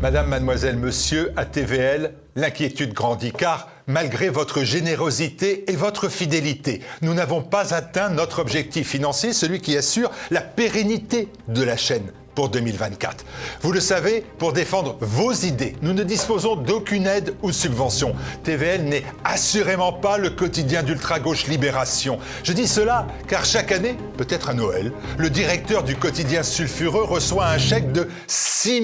Madame, mademoiselle, monsieur, à TVL, l'inquiétude grandit car, malgré votre générosité et votre fidélité, nous n'avons pas atteint notre objectif financier, celui qui assure la pérennité de la chaîne pour 2024. Vous le savez, pour défendre vos idées, nous ne disposons d'aucune aide ou subvention. TVL n'est assurément pas le quotidien d'ultra-gauche Libération. Je dis cela car chaque année, peut-être à Noël, le directeur du quotidien sulfureux reçoit un chèque de 6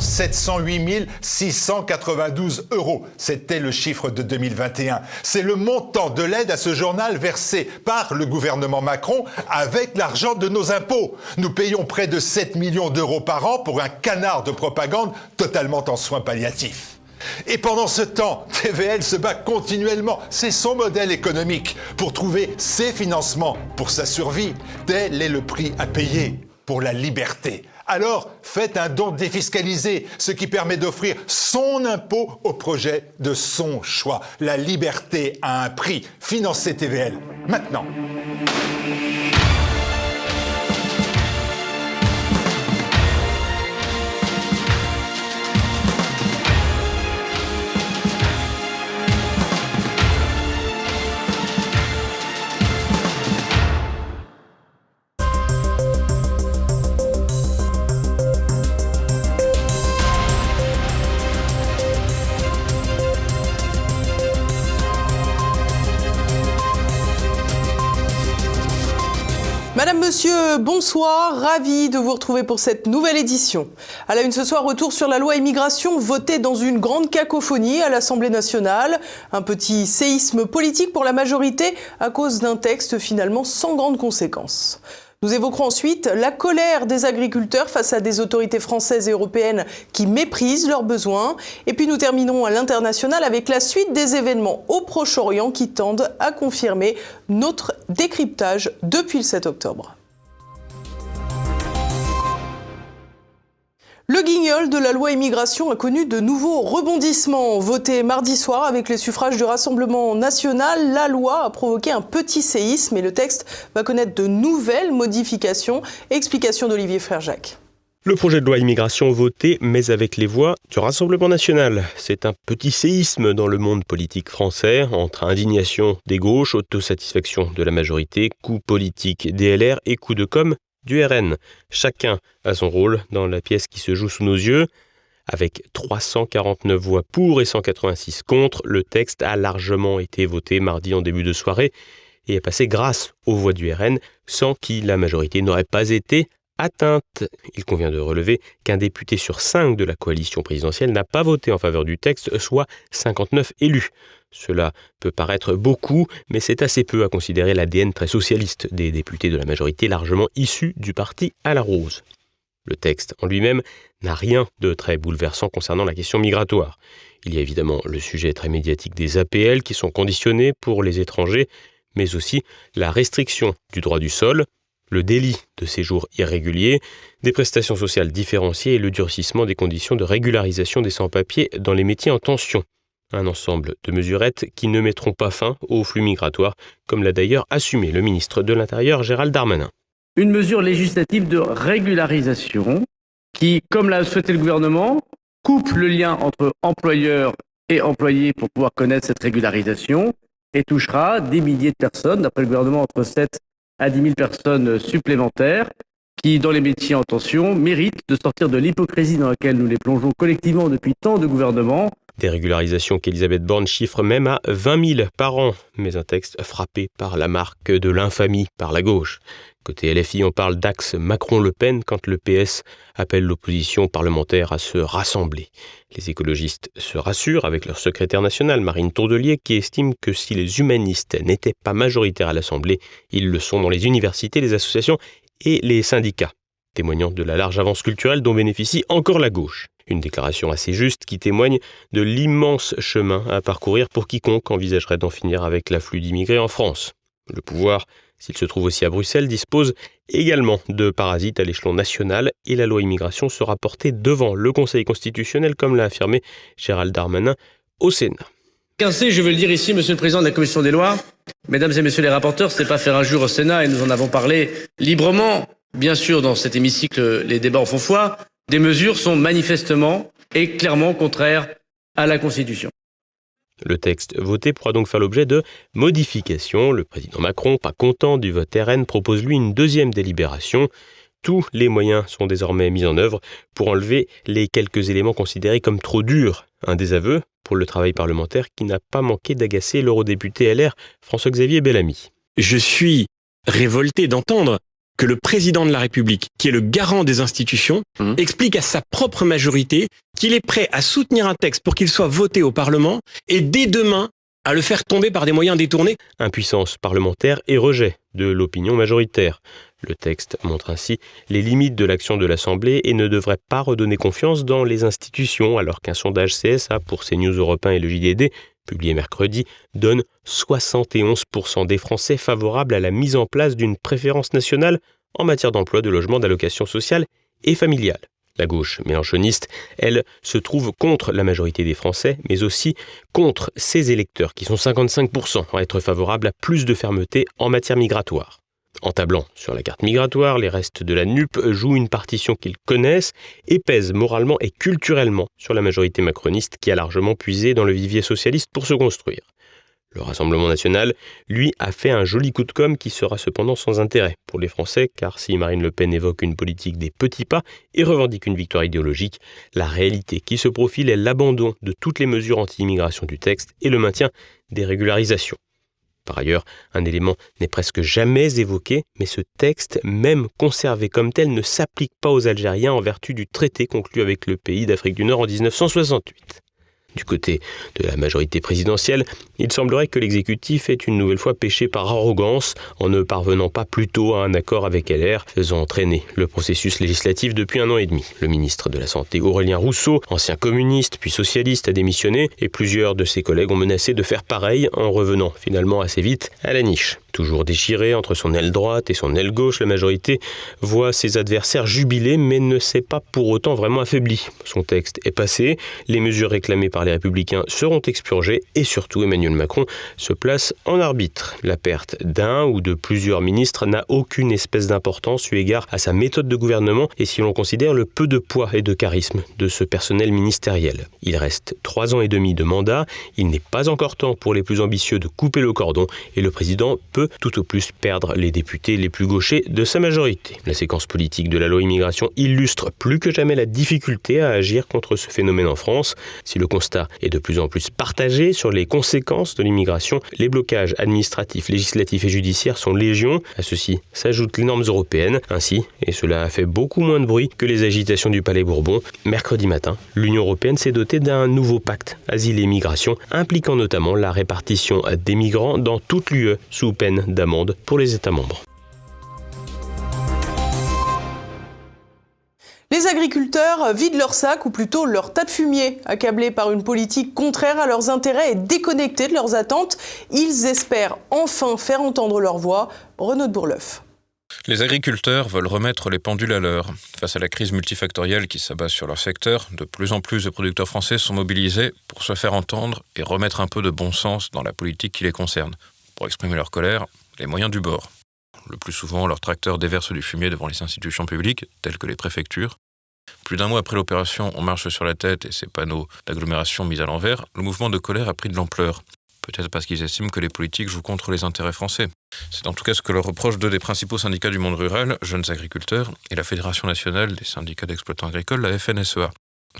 708 692 euros. C'était le chiffre de 2021. C'est le montant de l'aide à ce journal versé par le gouvernement Macron avec l'argent de nos impôts. Nous payons près de 7 millions d'euros par an pour un canard de propagande totalement en soins palliatifs. Et pendant ce temps, TVL se bat continuellement, c'est son modèle économique, pour trouver ses financements pour sa survie. Tel est le prix à payer pour la liberté. Alors, faites un don défiscalisé, ce qui permet d'offrir son impôt au projet de son choix. La liberté a un prix. Financez TVL. Maintenant. Bonsoir, ravi de vous retrouver pour cette nouvelle édition. À la une ce soir, retour sur la loi immigration votée dans une grande cacophonie à l'Assemblée nationale. Un petit séisme politique pour la majorité à cause d'un texte finalement sans grandes conséquences. Nous évoquerons ensuite la colère des agriculteurs face à des autorités françaises et européennes qui méprisent leurs besoins. Et puis nous terminerons à l'international avec la suite des événements au Proche-Orient qui tendent à confirmer notre décryptage depuis le 7 octobre. Le guignol de la loi immigration a connu de nouveaux rebondissements. Voté mardi soir avec les suffrages du Rassemblement national, la loi a provoqué un petit séisme et le texte va connaître de nouvelles modifications. Explication d'Olivier Frère-Jacques. Le projet de loi immigration voté, mais avec les voix du Rassemblement national. C'est un petit séisme dans le monde politique français, entre indignation des gauches, autosatisfaction de la majorité, coup politique des LR et coup de com' du RN. Chacun a son rôle dans la pièce qui se joue sous nos yeux. Avec 349 voix pour et 186 contre, le texte a largement été voté mardi en début de soirée et est passé grâce aux voix du RN, sans qui la majorité n'aurait pas été atteinte. Il convient de relever qu'un député sur cinq de la coalition présidentielle n'a pas voté en faveur du texte, soit 59 élus. Cela peut paraître beaucoup, mais c'est assez peu à considérer l'ADN très socialiste des députés de la majorité largement issus du parti à la rose. Le texte en lui-même n'a rien de très bouleversant concernant la question migratoire. Il y a évidemment le sujet très médiatique des APL qui sont conditionnés pour les étrangers, mais aussi la restriction du droit du sol, le délit de séjour irrégulier, des prestations sociales différenciées et le durcissement des conditions de régularisation des sans-papiers dans les métiers en tension. Un ensemble de mesurettes qui ne mettront pas fin aux flux migratoires, comme l'a d'ailleurs assumé le ministre de l'Intérieur Gérald Darmanin. Une mesure législative de régularisation qui, comme l'a souhaité le gouvernement, coupe le lien entre employeurs et employés pour pouvoir connaître cette régularisation et touchera des milliers de personnes, d'après le gouvernement, entre 7 à 10 000 personnes supplémentaires qui, dans les métiers en tension, méritent de sortir de l'hypocrisie dans laquelle nous les plongeons collectivement depuis tant de gouvernements des régularisations qu'Elisabeth Borne chiffre même à 20 000 par an, mais un texte frappé par la marque de l'infamie par la gauche. Côté LFI, on parle d'axe Macron-Le Pen quand le PS appelle l'opposition parlementaire à se rassembler. Les écologistes se rassurent avec leur secrétaire national, Marine Tourdelier, qui estime que si les humanistes n'étaient pas majoritaires à l'Assemblée, ils le sont dans les universités, les associations et les syndicats, témoignant de la large avance culturelle dont bénéficie encore la gauche. Une déclaration assez juste qui témoigne de l'immense chemin à parcourir pour quiconque envisagerait d'en finir avec l'afflux d'immigrés en France. Le pouvoir, s'il se trouve aussi à Bruxelles, dispose également de parasites à l'échelon national et la loi immigration sera portée devant le Conseil constitutionnel, comme l'a affirmé Gérald Darmanin au Sénat. Quincy, je veux le dire ici, Monsieur le Président de la Commission des lois, Mesdames et Messieurs les rapporteurs, ce n'est pas faire injure au Sénat et nous en avons parlé librement. Bien sûr, dans cet hémicycle, les débats en font foi, des mesures sont manifestement est clairement contraire à la Constitution. Le texte voté pourra donc faire l'objet de modifications. Le président Macron, pas content du vote RN, propose lui une deuxième délibération. Tous les moyens sont désormais mis en œuvre pour enlever les quelques éléments considérés comme trop durs. Un désaveu pour le travail parlementaire qui n'a pas manqué d'agacer l'eurodéputé LR François-Xavier Bellamy. Je suis révolté d'entendre que le président de la République, qui est le garant des institutions, mmh. explique à sa propre majorité qu'il est prêt à soutenir un texte pour qu'il soit voté au Parlement et dès demain à le faire tomber par des moyens détournés. Impuissance parlementaire et rejet de l'opinion majoritaire. Le texte montre ainsi les limites de l'action de l'Assemblée et ne devrait pas redonner confiance dans les institutions, alors qu'un sondage CSA pour CNews Européens et le JDD publié mercredi, donne 71% des Français favorables à la mise en place d'une préférence nationale en matière d'emploi, de logement, d'allocation sociale et familiale. La gauche mélanchoniste, elle, se trouve contre la majorité des Français, mais aussi contre ses électeurs, qui sont 55% à être favorables à plus de fermeté en matière migratoire. En tablant sur la carte migratoire, les restes de la NUP jouent une partition qu'ils connaissent et pèsent moralement et culturellement sur la majorité macroniste qui a largement puisé dans le vivier socialiste pour se construire. Le Rassemblement national, lui, a fait un joli coup de com' qui sera cependant sans intérêt pour les Français, car si Marine Le Pen évoque une politique des petits pas et revendique une victoire idéologique, la réalité qui se profile est l'abandon de toutes les mesures anti-immigration du texte et le maintien des régularisations. Par ailleurs, un élément n'est presque jamais évoqué, mais ce texte, même conservé comme tel, ne s'applique pas aux Algériens en vertu du traité conclu avec le pays d'Afrique du Nord en 1968. Du côté de la majorité présidentielle, il semblerait que l'exécutif ait une nouvelle fois péché par arrogance en ne parvenant pas plus tôt à un accord avec LR, faisant entraîner le processus législatif depuis un an et demi. Le ministre de la Santé Aurélien Rousseau, ancien communiste puis socialiste, a démissionné et plusieurs de ses collègues ont menacé de faire pareil en revenant finalement assez vite à la niche. Toujours déchiré entre son aile droite et son aile gauche, la majorité voit ses adversaires jubiler mais ne s'est pas pour autant vraiment affaibli. Son texte est passé, les mesures réclamées par les républicains seront expurgées et surtout Emmanuel Macron se place en arbitre. La perte d'un ou de plusieurs ministres n'a aucune espèce d'importance eu égard à sa méthode de gouvernement et si l'on considère le peu de poids et de charisme de ce personnel ministériel. Il reste trois ans et demi de mandat, il n'est pas encore temps pour les plus ambitieux de couper le cordon et le président peut tout au plus perdre les députés les plus gauchers de sa majorité. La séquence politique de la loi immigration illustre plus que jamais la difficulté à agir contre ce phénomène en France. Si le constat est de plus en plus partagé sur les conséquences de l'immigration, les blocages administratifs, législatifs et judiciaires sont légion. À ceci s'ajoutent les normes européennes. Ainsi, et cela a fait beaucoup moins de bruit que les agitations du Palais Bourbon, mercredi matin, l'Union européenne s'est dotée d'un nouveau pacte asile et immigration impliquant notamment la répartition des migrants dans toute l'UE sous peine d'amende pour les États membres. Les agriculteurs vident leur sac ou plutôt leur tas de fumier. Accablés par une politique contraire à leurs intérêts et déconnectés de leurs attentes, ils espèrent enfin faire entendre leur voix. Renaud de Bourleuf. Les agriculteurs veulent remettre les pendules à l'heure. Face à la crise multifactorielle qui s'abat sur leur secteur, de plus en plus de producteurs français sont mobilisés pour se faire entendre et remettre un peu de bon sens dans la politique qui les concerne. Pour exprimer leur colère, les moyens du bord. Le plus souvent, leurs tracteurs déversent du fumier devant les institutions publiques, telles que les préfectures. Plus d'un mois après l'opération On marche sur la tête et ses panneaux d'agglomération mis à l'envers, le mouvement de colère a pris de l'ampleur. Peut-être parce qu'ils estiment que les politiques jouent contre les intérêts français. C'est en tout cas ce que leur reprochent deux des principaux syndicats du monde rural, Jeunes Agriculteurs, et la Fédération nationale des syndicats d'exploitants agricoles, la FNSEA.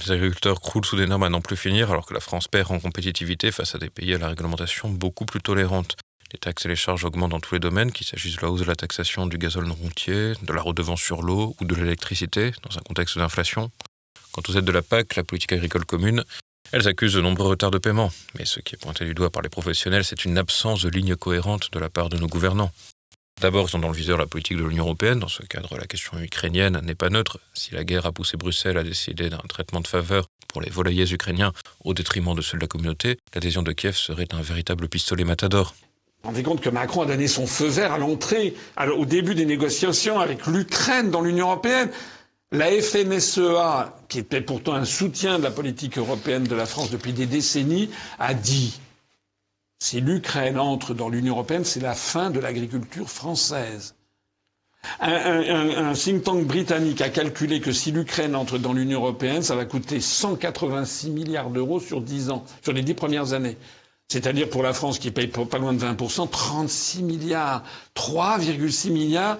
Les agriculteurs croulent sous des normes à n'en plus finir alors que la France perd en compétitivité face à des pays à la réglementation beaucoup plus tolérante. Les taxes et les charges augmentent dans tous les domaines, qu'il s'agisse de la hausse de la taxation du gazole non routier, de la redevance sur l'eau ou de l'électricité, dans un contexte d'inflation. Quant aux aides de la PAC, la politique agricole commune, elles accusent de nombreux retards de paiement. Mais ce qui est pointé du doigt par les professionnels, c'est une absence de ligne cohérente de la part de nos gouvernants. D'abord, dans le viseur la politique de l'Union européenne. Dans ce cadre, la question ukrainienne n'est pas neutre. Si la guerre a poussé Bruxelles à décider d'un traitement de faveur pour les volaillers ukrainiens au détriment de ceux de la communauté, l'adhésion de Kiev serait un véritable pistolet matador. Vous rendez compte que Macron a donné son feu vert à l'entrée, au début des négociations avec l'Ukraine dans l'Union européenne. La FNSEA, qui était pourtant un soutien de la politique européenne de la France depuis des décennies, a dit si l'Ukraine entre dans l'Union européenne, c'est la fin de l'agriculture française. Un, think tank britannique a calculé que si l'Ukraine entre dans l'Union européenne, ça va coûter 186 milliards d'euros sur 10 ans, sur les 10 premières années. C'est-à-dire pour la France qui paye pas loin de 20%, 36 milliards, 3,6 milliards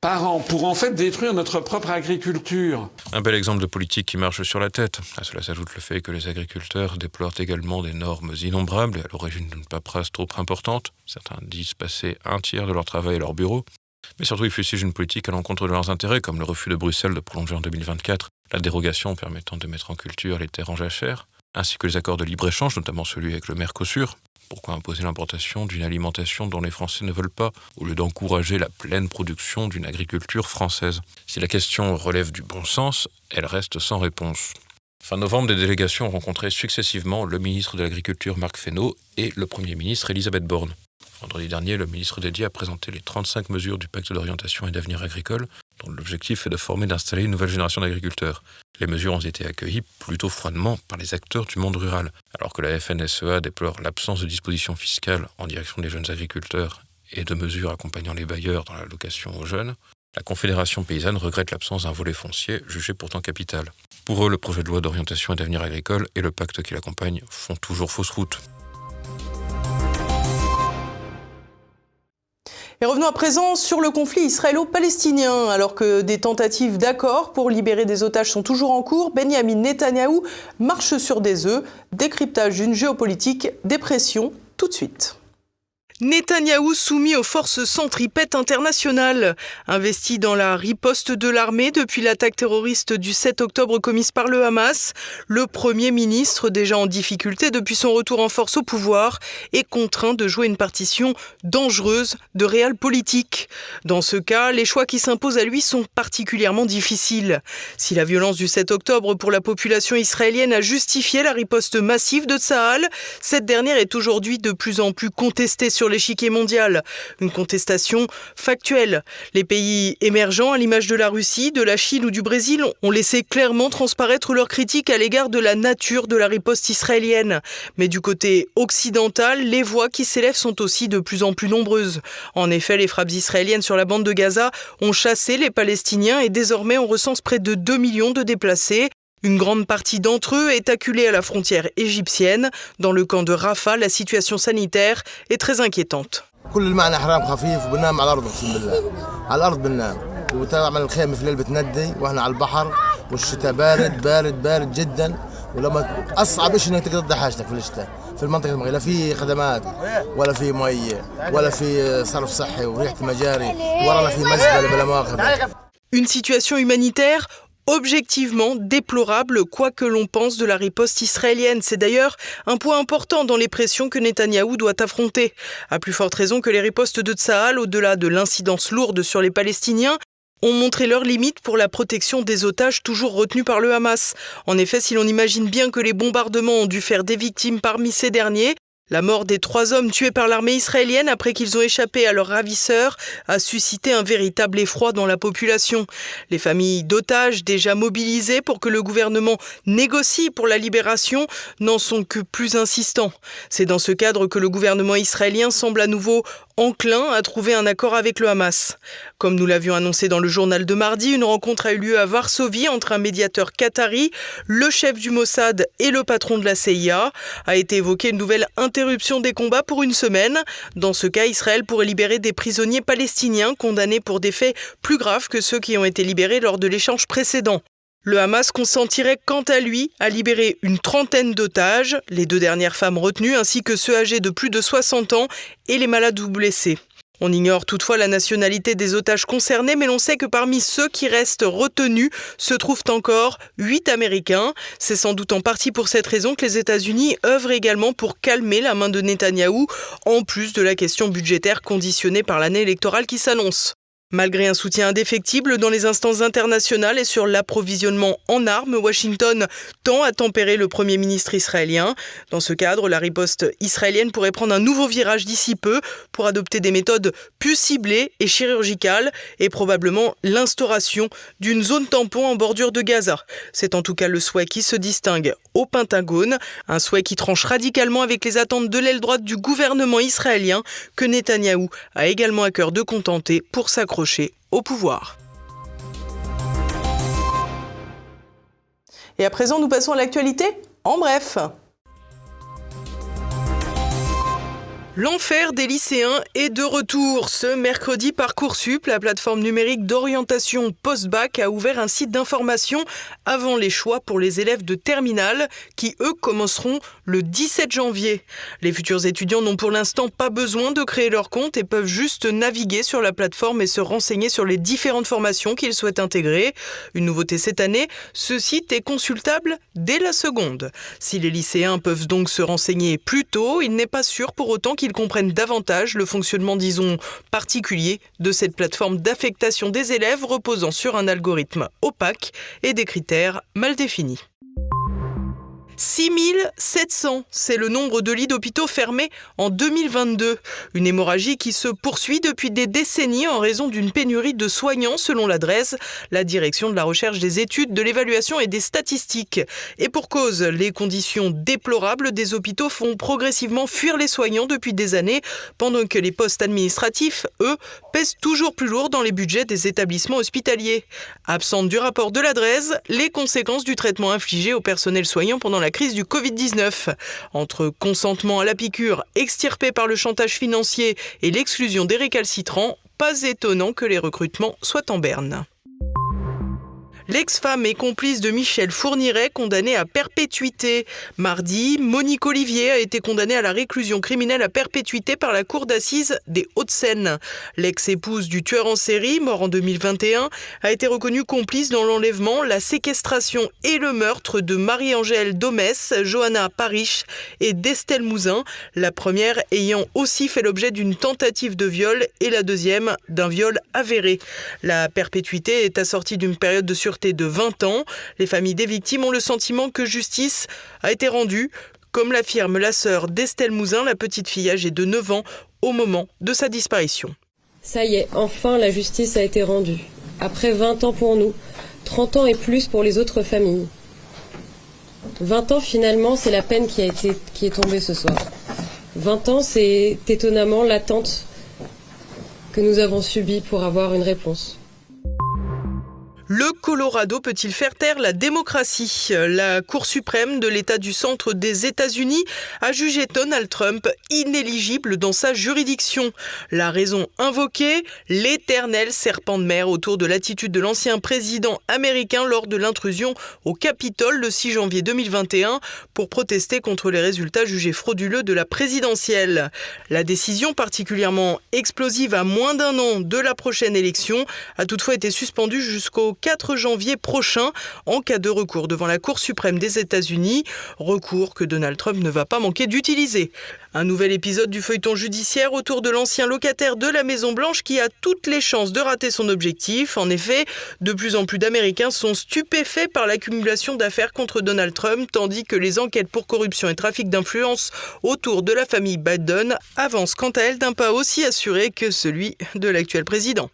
par an pour en fait détruire notre propre agriculture. Un bel exemple de politique qui marche sur la tête. À cela s'ajoute le fait que les agriculteurs déplorent également des normes innombrables à l'origine d'une paperasse trop importante. Certains disent passer un tiers de leur travail à leur bureau. Mais surtout, ils fustigent une politique à l'encontre de leurs intérêts, comme le refus de Bruxelles de prolonger en 2024 la dérogation permettant de mettre en culture les terres en jachère, ainsi que les accords de libre-échange, notamment celui avec le Mercosur, pourquoi imposer l'importation d'une alimentation dont les Français ne veulent pas, au lieu d'encourager la pleine production d'une agriculture française? Si la question relève du bon sens, elle reste sans réponse. Fin novembre, des délégations ont rencontré successivement le ministre de l'Agriculture Marc Fesneau et le Premier ministre Elisabeth Borne. Vendredi dernier, le ministre dédié a présenté les 35 mesures du pacte d'orientation et d'avenir agricole, dont l'objectif est de former et d'installer une nouvelle génération d'agriculteurs. Les mesures ont été accueillies plutôt froidement par les acteurs du monde rural, alors que la FNSEA déplore l'absence de dispositions fiscales en direction des jeunes agriculteurs et de mesures accompagnant les bailleurs dans l'allocation aux jeunes. La Confédération paysanne regrette l'absence d'un volet foncier jugé pourtant capital. Pour eux, le projet de loi d'orientation et d'avenir agricole et le pacte qui l'accompagne font toujours fausse route. Et revenons à présent sur le conflit israélo-palestinien. Alors que des tentatives d'accord pour libérer des otages sont toujours en cours, Benjamin Netanyahou marche sur des œufs. Décryptage d'une géopolitique, dépression, tout de suite. Netanyahou soumis aux forces centripètes internationales. Investi dans la riposte de l'armée depuis l'attaque terroriste du 7 octobre commise par le Hamas, le Premier ministre, déjà en difficulté depuis son retour en force au pouvoir, est contraint de jouer une partition dangereuse de réel politique. Dans ce cas, les choix qui s'imposent à lui sont particulièrement difficiles. Si la violence du 7 octobre pour la population israélienne a justifié la riposte massive de Tsahal, cette dernière est aujourd'hui de plus en plus contestée sur l'échiquier mondial. Une contestation factuelle. Les pays émergents, à l'image de la Russie, de la Chine ou du Brésil, ont laissé clairement transparaître leurs critiques à l'égard de la nature de la riposte israélienne. Mais du côté occidental, les voix qui s'élèvent sont aussi de plus en plus nombreuses. En effet, les frappes israéliennes sur la bande de Gaza ont chassé les Palestiniens et désormais on recense près de 2 millions de déplacés. Une grande partie d'entre eux est acculée à la frontière égyptienne. Dans le camp de Rafah, la situation sanitaire est très inquiétante. كل اللي معنا حرام خفيف وبننام على الارض اقسم بالله على الارض بننام وتعمل الخيمه في الليل بتندي واحنا على البحر والشتاء بارد بارد بارد جدا ولما اصعب شيء انك تقضي حاجتك في الشتاء في المنطقه المغربيه لا في خدمات ولا في مي ولا في صرف صحي وريحه المجاري ورانا في مزبله بلا مؤاخذه Une situation humanitaire objectivement déplorable quoi que l'on pense de la riposte israélienne. C'est d'ailleurs un point important dans les pressions que Netanyahou doit affronter. À plus forte raison que les ripostes de Tsahal, au-delà de l'incidence lourde sur les Palestiniens, ont montré leurs limites pour la protection des otages toujours retenus par le Hamas. En effet, si l'on imagine bien que les bombardements ont dû faire des victimes parmi ces derniers, la mort des trois hommes tués par l'armée israélienne après qu'ils ont échappé à leurs ravisseurs a suscité un véritable effroi dans la population. Les familles d'otages déjà mobilisées pour que le gouvernement négocie pour la libération n'en sont que plus insistants. C'est dans ce cadre que le gouvernement israélien semble à nouveau enclin à trouver un accord avec le Hamas. Comme nous l'avions annoncé dans le journal de mardi, une rencontre a eu lieu à Varsovie entre un médiateur qatari, le chef du Mossad et le patron de la CIA. A été évoquée une nouvelle interruption des combats pour une semaine. Dans ce cas, Israël pourrait libérer des prisonniers palestiniens condamnés pour des faits plus graves que ceux qui ont été libérés lors de l'échange précédent. Le Hamas consentirait quant à lui à libérer une trentaine d'otages, les deux dernières femmes retenues ainsi que ceux âgés de plus de 60 ans et les malades ou blessés. On ignore toutefois la nationalité des otages concernés, mais l'on sait que parmi ceux qui restent retenus se trouvent encore huit Américains. C'est sans doute en partie pour cette raison que les États-Unis œuvrent également pour calmer la main de Netanyahou, en plus de la question budgétaire conditionnée par l'année électorale qui s'annonce. Malgré un soutien indéfectible dans les instances internationales et sur l'approvisionnement en armes, Washington tend à tempérer le Premier ministre israélien. Dans ce cadre, la riposte israélienne pourrait prendre un nouveau virage d'ici peu pour adopter des méthodes plus ciblées et chirurgicales et probablement l'instauration d'une zone tampon en bordure de Gaza. C'est en tout cas le souhait qui se distingue au Pentagone, un souhait qui tranche radicalement avec les attentes de l'aile droite du gouvernement israélien que Netanyahou a également à cœur de contenter pour s'accrocher au pouvoir. Et à présent, nous passons à l'actualité en bref. L'enfer des lycéens est de retour. Ce mercredi, Parcoursup, la plateforme numérique d'orientation post-bac, a ouvert un site d'information avant les choix pour les élèves de terminale qui, eux, commenceront le 17 janvier. Les futurs étudiants n'ont pour l'instant pas besoin de créer leur compte et peuvent juste naviguer sur la plateforme et se renseigner sur les différentes formations qu'ils souhaitent intégrer. Une nouveauté cette année, ce site est consultable dès la seconde. Si les lycéens peuvent donc se renseigner plus tôt, il n'est pas sûr pour autant qu'ils comprennent davantage le fonctionnement, disons, particulier de cette plateforme d'affectation des élèves reposant sur un algorithme opaque et des critères mal définis. 6700, c'est le nombre de lits d'hôpitaux fermés en 2022. Une hémorragie qui se poursuit depuis des décennies en raison d'une pénurie de soignants selon l'adresse, la direction de la recherche des études, de l'évaluation et des statistiques. Et pour cause, les conditions déplorables des hôpitaux font progressivement fuir les soignants depuis des années, pendant que les postes administratifs, eux, pèsent toujours plus lourd dans les budgets des établissements hospitaliers. Absente du rapport de l'adresse, les conséquences du traitement infligé au personnel soignant pendant la crise du Covid-19. Entre consentement à la piqûre, extirpé par le chantage financier et l'exclusion des récalcitrants, pas étonnant que les recrutements soient en berne. L'ex-femme et complice de Michel Fourniret condamnée à perpétuité. Mardi, Monique Olivier a été condamnée à la réclusion criminelle à perpétuité par la cour d'assises des Hauts-de-Seine. L'ex-épouse du tueur en série, mort en 2021, a été reconnue complice dans l'enlèvement, la séquestration et le meurtre de Marie-Angèle Domès, Johanna Parich et d'Estelle Mouzin, la première ayant aussi fait l'objet d'une tentative de viol et la deuxième d'un viol avéré. La perpétuité est assortie d'une période de sûreté de 20 ans. Les familles des victimes ont le sentiment que justice a été rendue, comme l'affirme la sœur d'Estelle Mouzin, la petite fille âgée de 9 ans, au moment de sa disparition. Ça y est, enfin la justice a été rendue. Après 20 ans pour nous, 30 ans et plus pour les autres familles. 20 ans finalement, c'est la peine qui, qui est tombée ce soir. 20 ans, c'est étonnamment l'attente que nous avons subie pour avoir une réponse. Le Colorado peut-il faire taire la démocratie? La Cour suprême de l'État du centre des États-Unis a jugé Donald Trump inéligible dans sa juridiction. La raison invoquée L'éternel serpent de mer autour de l'attitude de l'ancien président américain lors de l'intrusion au Capitole le 6 janvier 2021 pour protester contre les résultats jugés frauduleux de la présidentielle. La décision particulièrement explosive à moins d'un an de la prochaine élection a toutefois été suspendue jusqu'au 4 janvier prochain en cas de recours devant la Cour suprême des États-Unis, recours que Donald Trump ne va pas manquer d'utiliser. Un nouvel épisode du feuilleton judiciaire autour de l'ancien locataire de la Maison Blanche qui a toutes les chances de rater son objectif. En effet, de plus en plus d'Américains sont stupéfaits par l'accumulation d'affaires contre Donald Trump, tandis que les enquêtes pour corruption et trafic d'influence autour de la famille Biden avancent quant à elles d'un pas aussi assuré que celui de l'actuel président.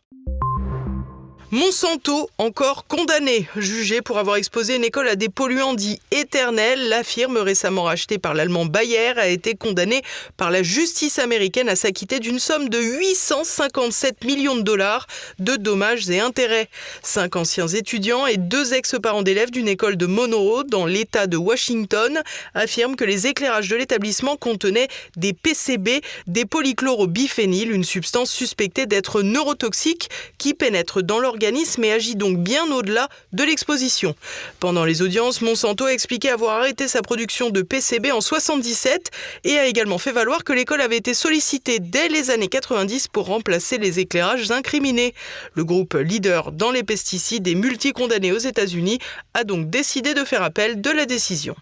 Monsanto, encore condamné, jugé pour avoir exposé une école à des polluants dits éternels. La firme récemment rachetée par l'allemand Bayer a été condamnée par la justice américaine à s'acquitter d'une somme de 857 millions de dollars de dommages et intérêts. Cinq anciens étudiants et deux ex-parents d'élèves d'une école de Monroe dans l'État de Washington affirment que les éclairages de l'établissement contenaient des PCB, des polychlorobiphéniles, une substance suspectée d'être neurotoxique qui pénètre dans l'organisme et agit donc bien au-delà de l'exposition. Pendant les audiences, Monsanto a expliqué avoir arrêté sa production de PCB en 77 et a également fait valoir que l'école avait été sollicitée dès les années 90 pour remplacer les éclairages incriminés. Le groupe leader dans les pesticides et multicondamné aux États-Unis a donc décidé de faire appel de la décision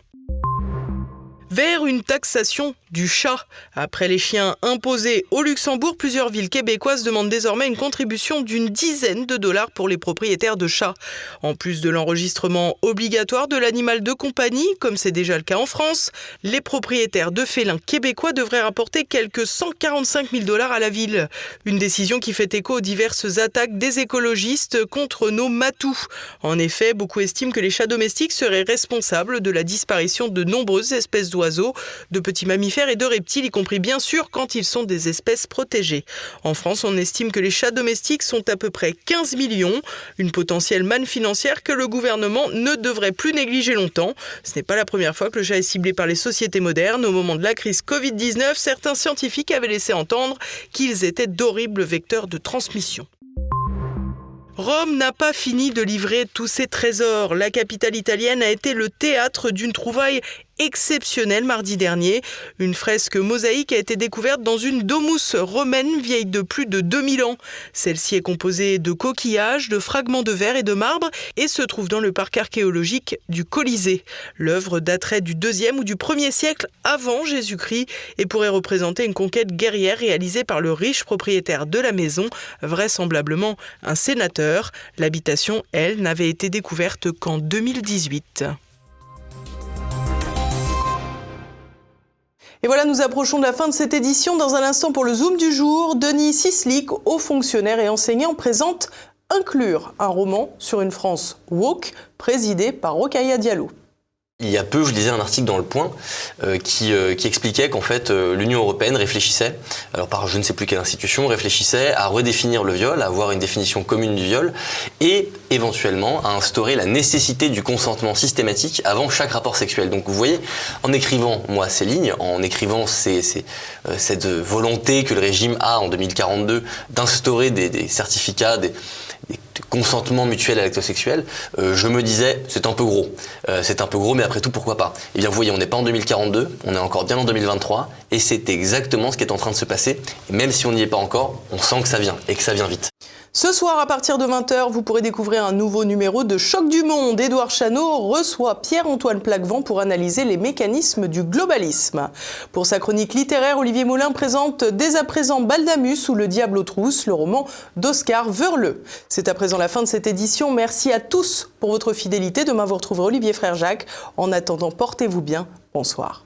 vers une taxation du chat. Après les chiens imposés au Luxembourg, plusieurs villes québécoises demandent désormais une contribution d'une dizaine de dollars pour les propriétaires de chats. En plus de l'enregistrement obligatoire de l'animal de compagnie, comme c'est déjà le cas en France, les propriétaires de félins québécois devraient rapporter quelques 145 000 dollars à la ville. Une décision qui fait écho aux diverses attaques des écologistes contre nos matous. En effet, beaucoup estiment que les chats domestiques seraient responsables de la disparition de nombreuses espèces d'oiseaux de petits mammifères et de reptiles, y compris bien sûr quand ils sont des espèces protégées. En France, on estime que les chats domestiques sont à peu près 15 millions, une potentielle manne financière que le gouvernement ne devrait plus négliger longtemps. Ce n'est pas la première fois que le chat est ciblé par les sociétés modernes. Au moment de la crise Covid-19, certains scientifiques avaient laissé entendre qu'ils étaient d'horribles vecteurs de transmission. Rome n'a pas fini de livrer tous ses trésors. La capitale italienne a été le théâtre d'une trouvaille exceptionnelle mardi dernier. Une fresque mosaïque a été découverte dans une domus romaine vieille de plus de 2000 ans. Celle-ci est composée de coquillages, de fragments de verre et de marbre et se trouve dans le parc archéologique du Colisée. L'œuvre daterait du 2e ou du 1er siècle avant Jésus-Christ et pourrait représenter une conquête guerrière réalisée par le riche propriétaire de la maison, vraisemblablement un sénateur. L'habitation, elle, n'avait été découverte qu'en 2018. Et voilà, nous approchons de la fin de cette édition. Dans un instant, pour le Zoom du jour, Denis Sislik, haut fonctionnaire et enseignant, présente Inclure, un roman sur une France woke, présidé par Rokhaya Diallo. Il y a peu, je lisais un article dans Le Point euh, qui, euh, qui, expliquait qu'en fait euh, l'Union européenne réfléchissait, alors par je ne sais plus quelle institution, réfléchissait à redéfinir le viol, à avoir une définition commune du viol et éventuellement à instaurer la nécessité du consentement systématique avant chaque rapport sexuel. Donc vous voyez, en écrivant moi ces lignes, en écrivant ces, ces, cette volonté que le régime a en 2042 d'instaurer des, des certificats, des, des consentements mutuels à l'acte sexuel, euh, je me disais c'est un peu gros. Euh, c'est un peu gros, mais après tout, pourquoi pas? Eh bien, vous voyez, on n'est pas en 2042, on est encore bien en 2023, et c'est exactement ce qui est en train de se passer. Et même si on n'y est pas encore, on sent que ça vient, et que ça vient vite. Ce soir, à partir de 20h, vous pourrez découvrir un nouveau numéro de Choc du Monde. Édouard Chano reçoit Pierre-Antoine Plaquevent pour analyser les mécanismes du globalisme. Pour sa chronique littéraire, Olivier Moulin présente dès à présent Baldamus ou Le Diable aux trousses, le roman d'Oscar Verleux. C'est à présent la fin de cette édition. Merci à tous pour votre fidélité. Demain, vous retrouverez Olivier Frère Jacques. En attendant, portez-vous bien. Bonsoir.